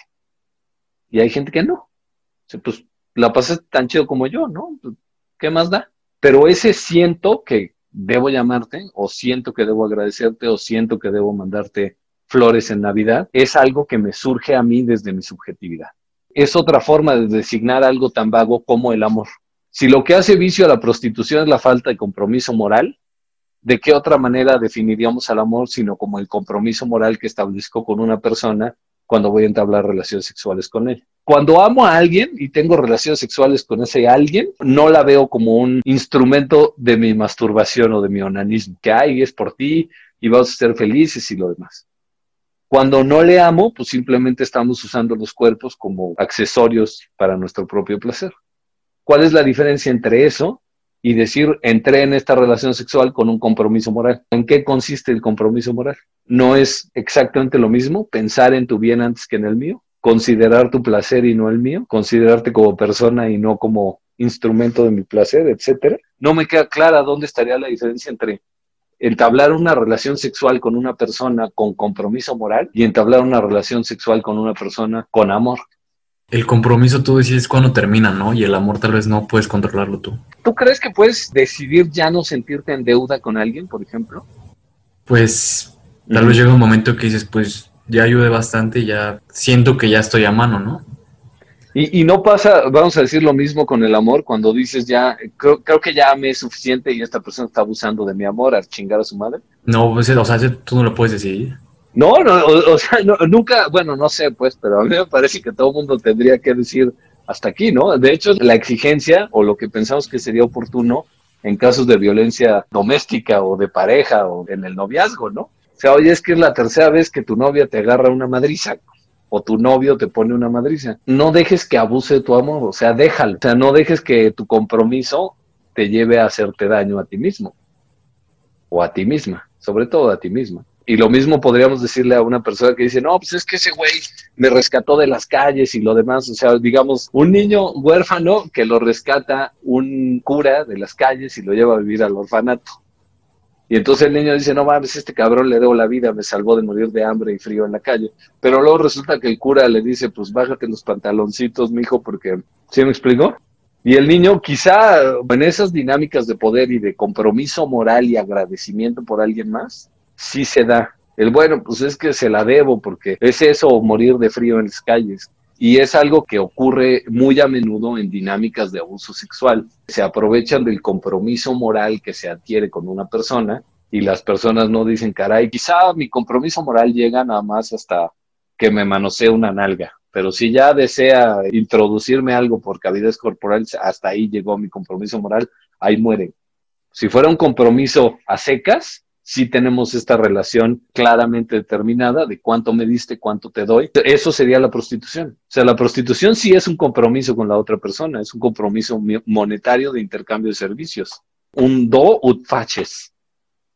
Y hay gente que no. Pues la pasas tan chido como yo, ¿no? Pues, ¿Qué más da? Pero ese siento que debo llamarte, o siento que debo agradecerte, o siento que debo mandarte flores en Navidad, es algo que me surge a mí desde mi subjetividad. Es otra forma de designar algo tan vago como el amor. Si lo que hace vicio a la prostitución es la falta de compromiso moral, ¿de qué otra manera definiríamos al amor sino como el compromiso moral que establezco con una persona cuando voy a entablar relaciones sexuales con él? Cuando amo a alguien y tengo relaciones sexuales con ese alguien, no la veo como un instrumento de mi masturbación o de mi onanismo, que hay es por ti y vamos a ser felices y lo demás. Cuando no le amo, pues simplemente estamos usando los cuerpos como accesorios para nuestro propio placer. ¿Cuál es la diferencia entre eso y decir entré en esta relación sexual con un compromiso moral? ¿En qué consiste el compromiso moral? ¿No es exactamente lo mismo pensar en tu bien antes que en el mío? ¿Considerar tu placer y no el mío? ¿Considerarte como persona y no como instrumento de mi placer, etcétera? No me queda clara dónde estaría la diferencia entre entablar una relación sexual con una persona con compromiso moral y entablar una relación sexual con una persona con amor. El compromiso tú decides cuándo termina, ¿no? Y el amor tal vez no puedes controlarlo tú. ¿Tú crees que puedes decidir ya no sentirte en deuda con alguien, por ejemplo? Pues tal vez llega un momento que dices, pues ya ayude bastante, ya siento que ya estoy a mano, ¿no? Y, no pasa, vamos a decir lo mismo con el amor, cuando dices ya, creo, que ya me es suficiente y esta persona está abusando de mi amor a chingar a su madre. No, pues, o sea, tú no lo puedes decidir. No, no o, sea, nunca, bueno, no sé, pues, pero a mí me parece que todo el mundo tendría que decir hasta aquí, ¿no? De hecho, la exigencia o lo que pensamos que sería oportuno en casos de violencia doméstica o de pareja o en el noviazgo, ¿no? O sea, oye, es que es la tercera vez que tu novia te agarra una madriza o tu novio te pone una madriza. No dejes que abuse tu amor, o sea, déjalo. O sea, no dejes que tu compromiso te lleve a hacerte daño a ti mismo o a ti misma, sobre todo a ti misma. Y lo mismo podríamos decirle a una persona que dice, no, pues es que ese güey me rescató de las calles y lo demás. O sea, digamos, un niño huérfano que lo rescata un cura de las calles y lo lleva a vivir al orfanato. Y entonces el niño dice, no mames, este cabrón le debo la vida, me salvó de morir de hambre y frío en la calle. Pero luego resulta que el cura le dice, pues bájate los pantaloncitos, mijo, porque, ¿sí me explicó? Y el niño quizá en esas dinámicas de poder y de compromiso moral y agradecimiento por alguien más, sí se da. El bueno, pues es que se la debo porque es eso morir de frío en las calles. Y es algo que ocurre muy a menudo en dinámicas de abuso sexual. Se aprovechan del compromiso moral que se adquiere con una persona y las personas no dicen, caray, quizá mi compromiso moral llega nada más hasta que me manosee una nalga. Pero si ya desea introducirme algo por cavidades corporales, hasta ahí llegó mi compromiso moral, ahí muere. Si fuera un compromiso a secas, sí tenemos esta relación claramente determinada de cuánto me diste, cuánto te doy. Eso sería la prostitución. O sea, la prostitución sí es un compromiso con la otra persona, es un compromiso monetario de intercambio de servicios. Un do ut faches.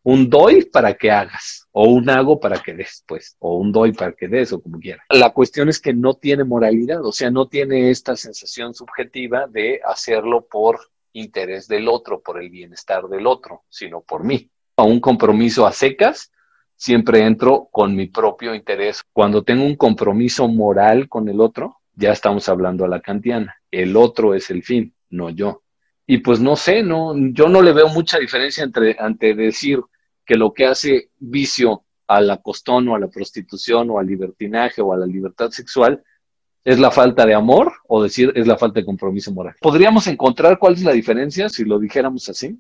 Un doy para que hagas, o un hago para que des, pues, o un doy para que des, o como quiera. La cuestión es que no tiene moralidad, o sea, no tiene esta sensación subjetiva de hacerlo por interés del otro, por el bienestar del otro, sino por mí a un compromiso a secas, siempre entro con mi propio interés. Cuando tengo un compromiso moral con el otro, ya estamos hablando a la kantiana. El otro es el fin, no yo. Y pues no sé, no, yo no le veo mucha diferencia entre ante decir que lo que hace vicio a la costón o a la prostitución o al libertinaje o a la libertad sexual es la falta de amor o decir es la falta de compromiso moral. ¿Podríamos encontrar cuál es la diferencia si lo dijéramos así?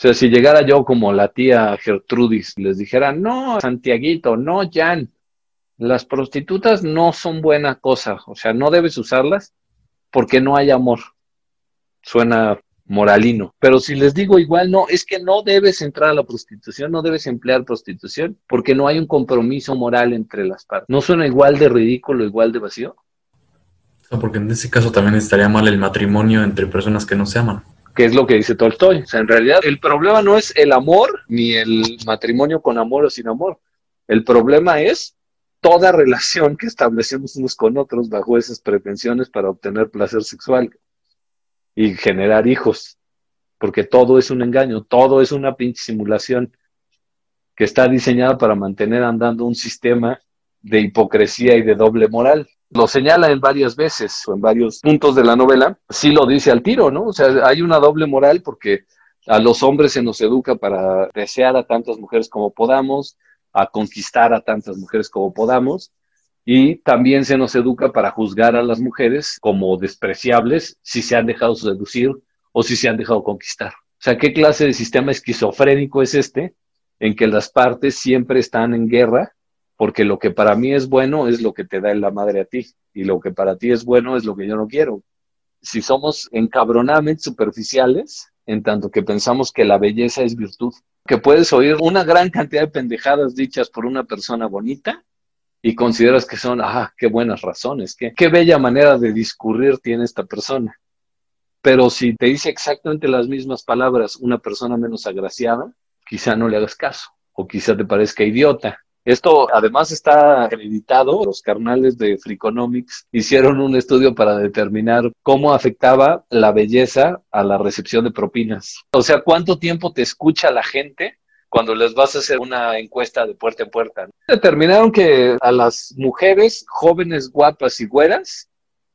O sea, si llegara yo como la tía Gertrudis, les dijera, no, Santiaguito, no, Jan, las prostitutas no son buena cosa, o sea, no debes usarlas porque no hay amor. Suena moralino. Pero si les digo igual, no, es que no debes entrar a la prostitución, no debes emplear prostitución, porque no hay un compromiso moral entre las partes. ¿No suena igual de ridículo, igual de vacío? No, porque en ese caso también estaría mal el matrimonio entre personas que no se aman que es lo que dice Tolstoy. O sea, en realidad el problema no es el amor ni el matrimonio con amor o sin amor. El problema es toda relación que establecemos unos con otros bajo esas pretensiones para obtener placer sexual y generar hijos. Porque todo es un engaño, todo es una pinche simulación que está diseñada para mantener andando un sistema de hipocresía y de doble moral lo señala en varias veces o en varios puntos de la novela, sí lo dice al tiro, ¿no? O sea, hay una doble moral porque a los hombres se nos educa para desear a tantas mujeres como podamos, a conquistar a tantas mujeres como podamos, y también se nos educa para juzgar a las mujeres como despreciables si se han dejado seducir o si se han dejado conquistar. O sea, ¿qué clase de sistema esquizofrénico es este en que las partes siempre están en guerra porque lo que para mí es bueno es lo que te da la madre a ti, y lo que para ti es bueno es lo que yo no quiero. Si somos encabronadamente superficiales, en tanto que pensamos que la belleza es virtud, que puedes oír una gran cantidad de pendejadas dichas por una persona bonita y consideras que son, ah, qué buenas razones, qué, qué bella manera de discurrir tiene esta persona. Pero si te dice exactamente las mismas palabras una persona menos agraciada, quizá no le hagas caso o quizá te parezca idiota esto además está acreditado. Los carnales de Freakonomics hicieron un estudio para determinar cómo afectaba la belleza a la recepción de propinas. O sea, cuánto tiempo te escucha la gente cuando les vas a hacer una encuesta de puerta en puerta. Determinaron que a las mujeres jóvenes, guapas y güeras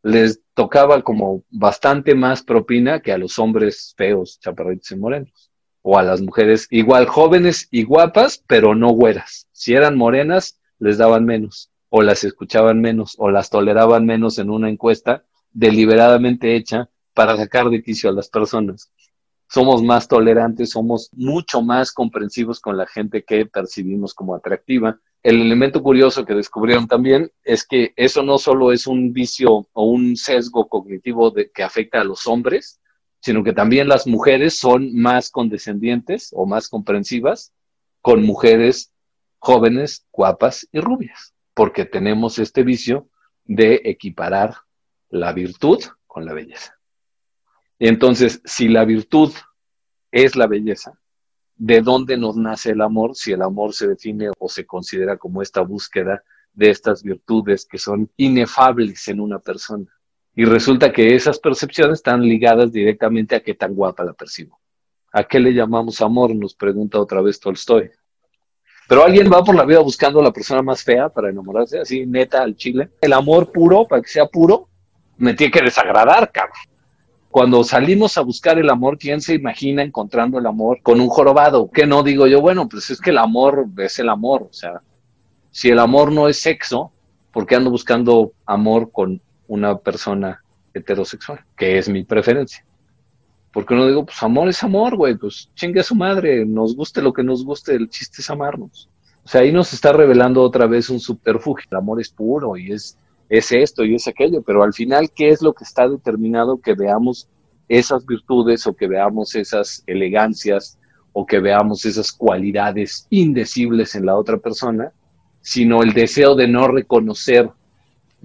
les tocaba como bastante más propina que a los hombres feos, chaparritos y morenos. O a las mujeres igual jóvenes y guapas, pero no güeras. Si eran morenas, les daban menos, o las escuchaban menos, o las toleraban menos en una encuesta deliberadamente hecha para sacar de quicio a las personas. Somos más tolerantes, somos mucho más comprensivos con la gente que percibimos como atractiva. El elemento curioso que descubrieron también es que eso no solo es un vicio o un sesgo cognitivo de, que afecta a los hombres, sino que también las mujeres son más condescendientes o más comprensivas con mujeres jóvenes, guapas y rubias, porque tenemos este vicio de equiparar la virtud con la belleza. Entonces, si la virtud es la belleza, ¿de dónde nos nace el amor si el amor se define o se considera como esta búsqueda de estas virtudes que son inefables en una persona? Y resulta que esas percepciones están ligadas directamente a qué tan guapa la percibo. ¿A qué le llamamos amor? Nos pregunta otra vez Tolstoy. Pero alguien va por la vida buscando a la persona más fea para enamorarse, así neta al chile. El amor puro, para que sea puro, me tiene que desagradar, cabrón. Cuando salimos a buscar el amor, ¿quién se imagina encontrando el amor con un jorobado? ¿Qué no digo yo? Bueno, pues es que el amor es el amor. O sea, si el amor no es sexo, ¿por qué ando buscando amor con una persona heterosexual, que es mi preferencia. Porque uno digo, pues amor es amor, güey, pues chingue a su madre, nos guste lo que nos guste, el chiste es amarnos. O sea, ahí nos está revelando otra vez un subterfugio. El amor es puro y es, es esto y es aquello, pero al final, ¿qué es lo que está determinado que veamos esas virtudes o que veamos esas elegancias o que veamos esas cualidades indecibles en la otra persona, sino el deseo de no reconocer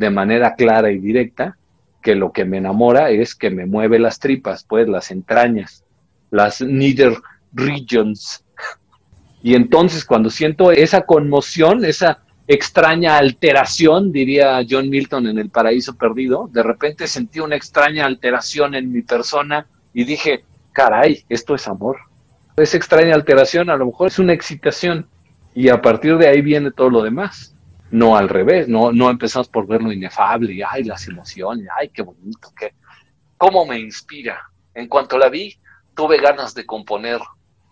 de manera clara y directa que lo que me enamora es que me mueve las tripas, pues las entrañas, las nether regions. Y entonces cuando siento esa conmoción, esa extraña alteración, diría John Milton en El Paraíso Perdido, de repente sentí una extraña alteración en mi persona y dije, caray, esto es amor. Esa extraña alteración a lo mejor es una excitación y a partir de ahí viene todo lo demás no al revés, no, no empezamos por ver lo inefable, y ay, las emociones, ay, qué bonito, qué, cómo me inspira. En cuanto la vi, tuve ganas de componer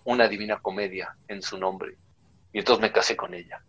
una divina comedia en su nombre, y entonces me casé con ella.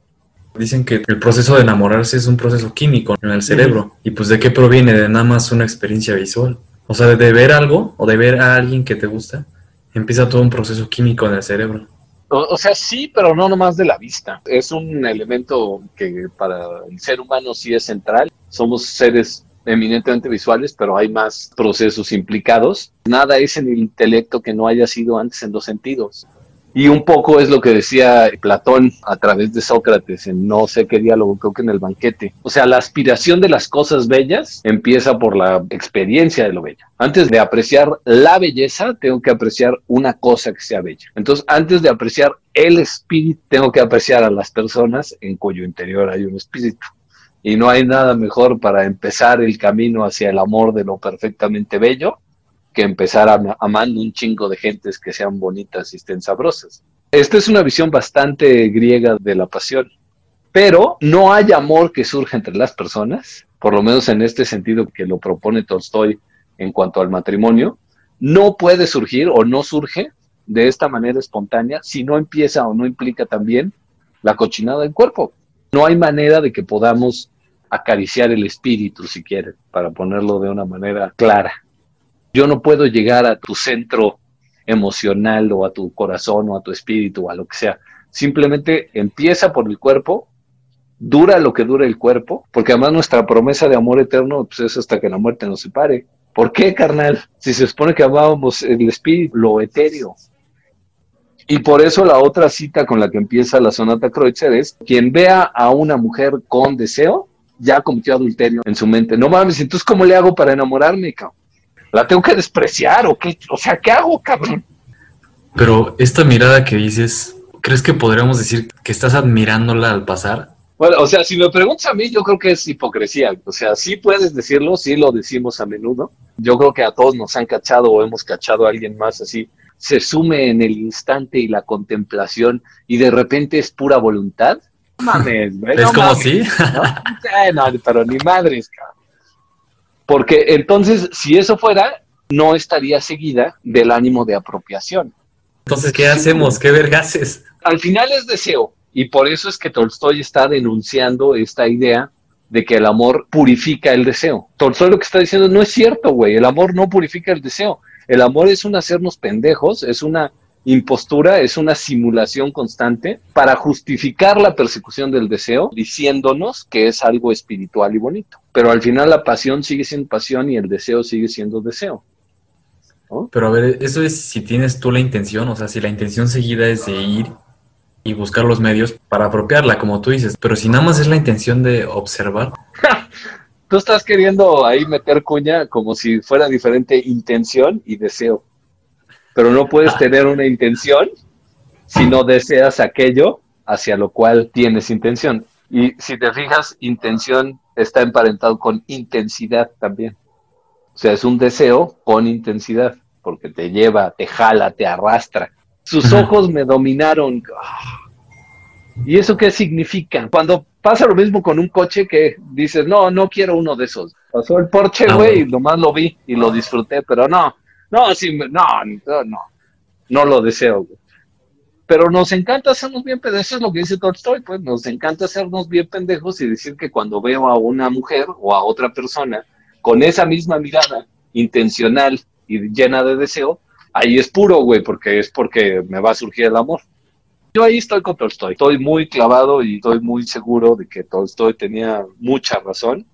Dicen que el proceso de enamorarse es un proceso químico en el cerebro, y pues de qué proviene, de nada más una experiencia visual. O sea, de ver algo o de ver a alguien que te gusta, empieza todo un proceso químico en el cerebro. O, sea, sí, pero no nomás de la vista. Es un elemento que para el ser humano sí es central. Somos seres eminentemente visuales, pero hay más procesos implicados. Nada es en el intelecto que no haya sido antes en dos sentidos. Y un poco es lo que decía Platón a través de Sócrates en no sé qué diálogo, creo que en el banquete. O sea, la aspiración de las cosas bellas empieza por la experiencia de lo bello. Antes de apreciar la belleza, tengo que apreciar una cosa que sea bella. Entonces, antes de apreciar el espíritu, tengo que apreciar a las personas en cuyo interior hay un espíritu. Y no hay nada mejor para empezar el camino hacia el amor de lo perfectamente bello que empezar amando un chingo de gentes que sean bonitas y estén sabrosas. Esta es una visión bastante griega de la pasión, pero no hay amor que surja entre las personas, por lo menos en este sentido que lo propone Tolstoy en cuanto al matrimonio, no puede surgir o no surge de esta manera espontánea si no empieza o no implica también la cochinada del cuerpo. No hay manera de que podamos acariciar el espíritu, si quieren, para ponerlo de una manera clara. Yo no puedo llegar a tu centro emocional o a tu corazón o a tu espíritu o a lo que sea. Simplemente empieza por el cuerpo, dura lo que dura el cuerpo, porque además nuestra promesa de amor eterno pues, es hasta que la muerte nos separe. ¿Por qué, carnal? Si se supone que amábamos el espíritu, lo etéreo. Y por eso la otra cita con la que empieza la sonata Kreutzer es, quien vea a una mujer con deseo, ya cometió adulterio en su mente. No mames, entonces ¿cómo le hago para enamorarme, cabrón? La tengo que despreciar o qué, o sea, ¿qué hago, cabrón? Pero esta mirada que dices, ¿crees que podríamos decir que estás admirándola al pasar? Bueno, o sea, si me preguntas a mí, yo creo que es hipocresía. O sea, sí puedes decirlo, sí lo decimos a menudo. Yo creo que a todos nos han cachado o hemos cachado a alguien más así. Se sume en el instante y la contemplación y de repente es pura voluntad. Mames, ¿Es como si? ¿no? pero ni madres, cabrón. Porque entonces, si eso fuera, no estaría seguida del ánimo de apropiación. Entonces, ¿qué hacemos? ¿Qué vergases? Al final es deseo. Y por eso es que Tolstoy está denunciando esta idea de que el amor purifica el deseo. Tolstoy lo que está diciendo no es cierto, güey. El amor no purifica el deseo. El amor es un hacernos pendejos, es una impostura, es una simulación constante para justificar la persecución del deseo, diciéndonos que es algo espiritual y bonito. Pero al final la pasión sigue siendo pasión y el deseo sigue siendo deseo. Pero a ver, eso es si tienes tú la intención, o sea, si la intención seguida es de ir y buscar los medios para apropiarla, como tú dices, pero si nada más es la intención de observar. tú estás queriendo ahí meter cuña como si fuera diferente intención y deseo, pero no puedes tener una intención si no deseas aquello hacia lo cual tienes intención. Y si te fijas, intención está emparentado con intensidad también. O sea, es un deseo con intensidad, porque te lleva, te jala, te arrastra. Sus ojos me dominaron. ¿Y eso qué significa? Cuando pasa lo mismo con un coche que dices, no, no quiero uno de esos. Pasó el Porsche, ah, güey, y nomás lo vi y lo disfruté, pero no, no, sí, no, no, no, no lo deseo. Pero nos encanta hacernos bien pendejos, eso es lo que dice Tolstoy, pues nos encanta hacernos bien pendejos y decir que cuando veo a una mujer o a otra persona con esa misma mirada intencional y llena de deseo, ahí es puro, güey, porque es porque me va a surgir el amor. Yo ahí estoy con Tolstoy. Estoy muy clavado y estoy muy seguro de que Tolstoy tenía mucha razón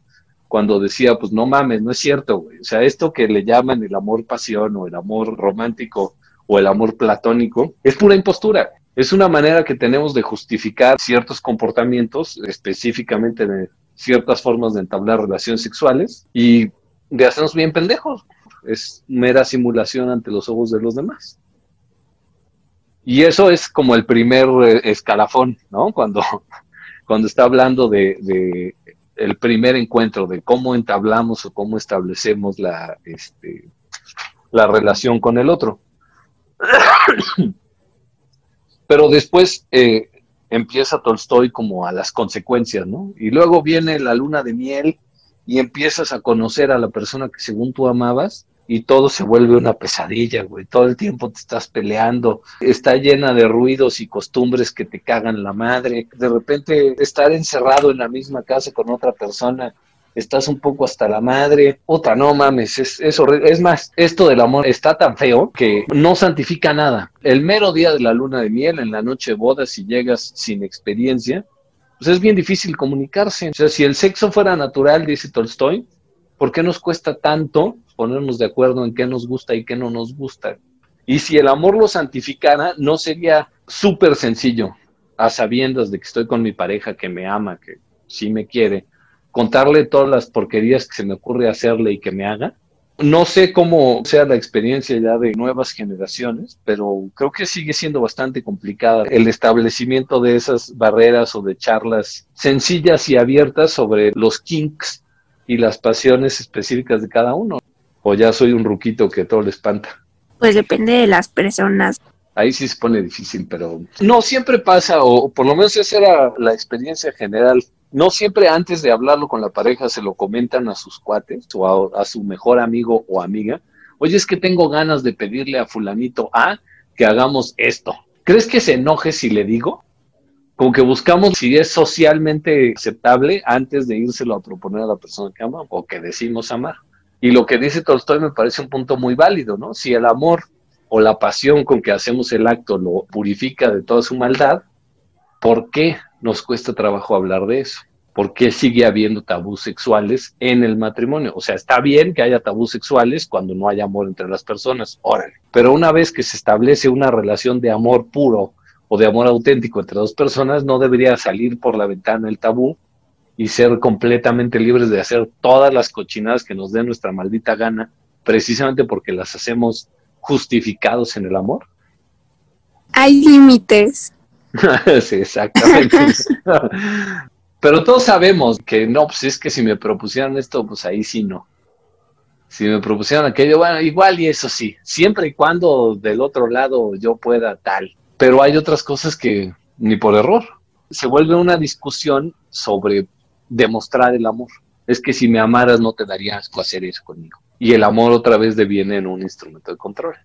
cuando decía, pues no mames, no es cierto, güey. O sea, esto que le llaman el amor pasión o el amor romántico o el amor platónico es pura impostura. Es una manera que tenemos de justificar ciertos comportamientos, específicamente de ciertas formas de entablar relaciones sexuales y de hacernos bien pendejos es mera simulación ante los ojos de los demás. Y eso es como el primer eh, escalafón, ¿no? Cuando, cuando está hablando de, el primer encuentro, de cómo entablamos o cómo establecemos la, este, la relación con el otro. Pero después eh, empieza Tolstoy como a las consecuencias, ¿no? Y luego viene la luna de miel y empiezas a conocer a la persona que según tú amabas y todo se vuelve una pesadilla, güey. Todo el tiempo te estás peleando, está llena de ruidos y costumbres que te cagan la madre. De repente estar encerrado en la misma casa con otra persona, estás un poco hasta la madre. Otra, no mames, es, es horrible. Es más, esto del amor está tan feo que no santifica nada. El mero día de la luna de miel, en la noche de boda, si llegas sin experiencia, pues es bien difícil comunicarse. O sea, si el sexo fuera natural, dice Tolstoy, ¿por qué nos cuesta tanto ponernos de acuerdo en qué nos gusta y qué no nos gusta. Y si el amor lo santificara, no sería súper sencillo, a sabiendas de que estoy con mi pareja que me ama, que sí me quiere, contarle todas las porquerías que se me ocurre hacerle y que me haga. No sé cómo sea la experiencia ya de nuevas generaciones, pero creo que sigue siendo bastante complicada el establecimiento de esas barreras o de charlas sencillas y abiertas sobre los kinks y las pasiones específicas de cada uno o ya soy un ruquito que todo le espanta? Pues depende de las personas. Ahí sí se pone difícil, pero no siempre pasa, o por lo menos esa era la experiencia general. No siempre antes de hablarlo con la pareja se lo comentan a sus cuates o a, su mejor amigo o amiga. Oye, es que tengo ganas de pedirle a fulanito A que hagamos esto. ¿Crees que se enoje si le digo? Como que buscamos si es socialmente aceptable antes de írselo a proponer a la persona que ama o que decimos amar. Y lo que dice Tolstoy me parece un punto muy válido, ¿no? Si el amor o la pasión con que hacemos el acto lo purifica de toda su maldad, ¿por qué nos cuesta trabajo hablar de eso? ¿Por qué sigue habiendo tabús sexuales en el matrimonio? O sea, está bien que haya tabús sexuales cuando no hay amor entre las personas, órale. Pero una vez que se establece una relación de amor puro o de amor auténtico entre dos personas, no debería salir por la ventana el tabú y ser completamente libres de hacer todas las cochinadas que nos den nuestra maldita gana, precisamente porque las hacemos justificados en el amor? Hay límites. sí, exactamente. Pero todos sabemos que no, pues es que si me propusieran esto, pues ahí sí no. Si me propusieran aquello, bueno, igual y eso sí, siempre y cuando del otro lado yo pueda tal. Pero hay otras cosas que ni por error. Se vuelve una discusión sobre demostrar el amor. Es que si me amaras no te darías asco hacer eso conmigo. Y el amor otra vez deviene en un instrumento de control.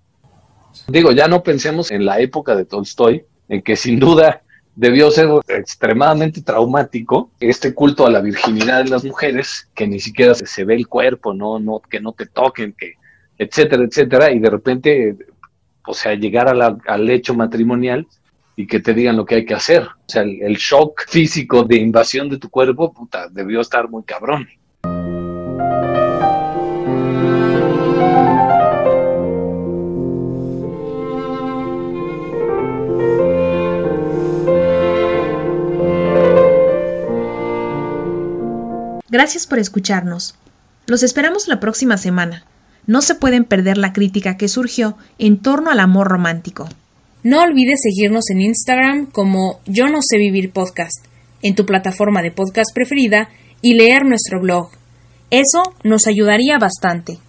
Digo, ya no pensemos en la época de Tolstoy, en que sin duda debió ser extremadamente traumático este culto a la virginidad de las mujeres, que ni siquiera se, ve el cuerpo, no, no, que no te toquen, que etcétera, etcétera, y de repente, o sea, llegar al lecho matrimonial y que te digan lo que hay que hacer. O sea, el, shock físico de invasión de tu cuerpo, puta, debió estar muy cabrón. Gracias por escucharnos. Los esperamos la próxima semana. No se pueden perder la crítica que surgió en torno al amor romántico. No olvides seguirnos en Instagram como Yo no sé vivir podcast, en tu plataforma de podcast preferida y leer nuestro blog. Eso nos ayudaría bastante.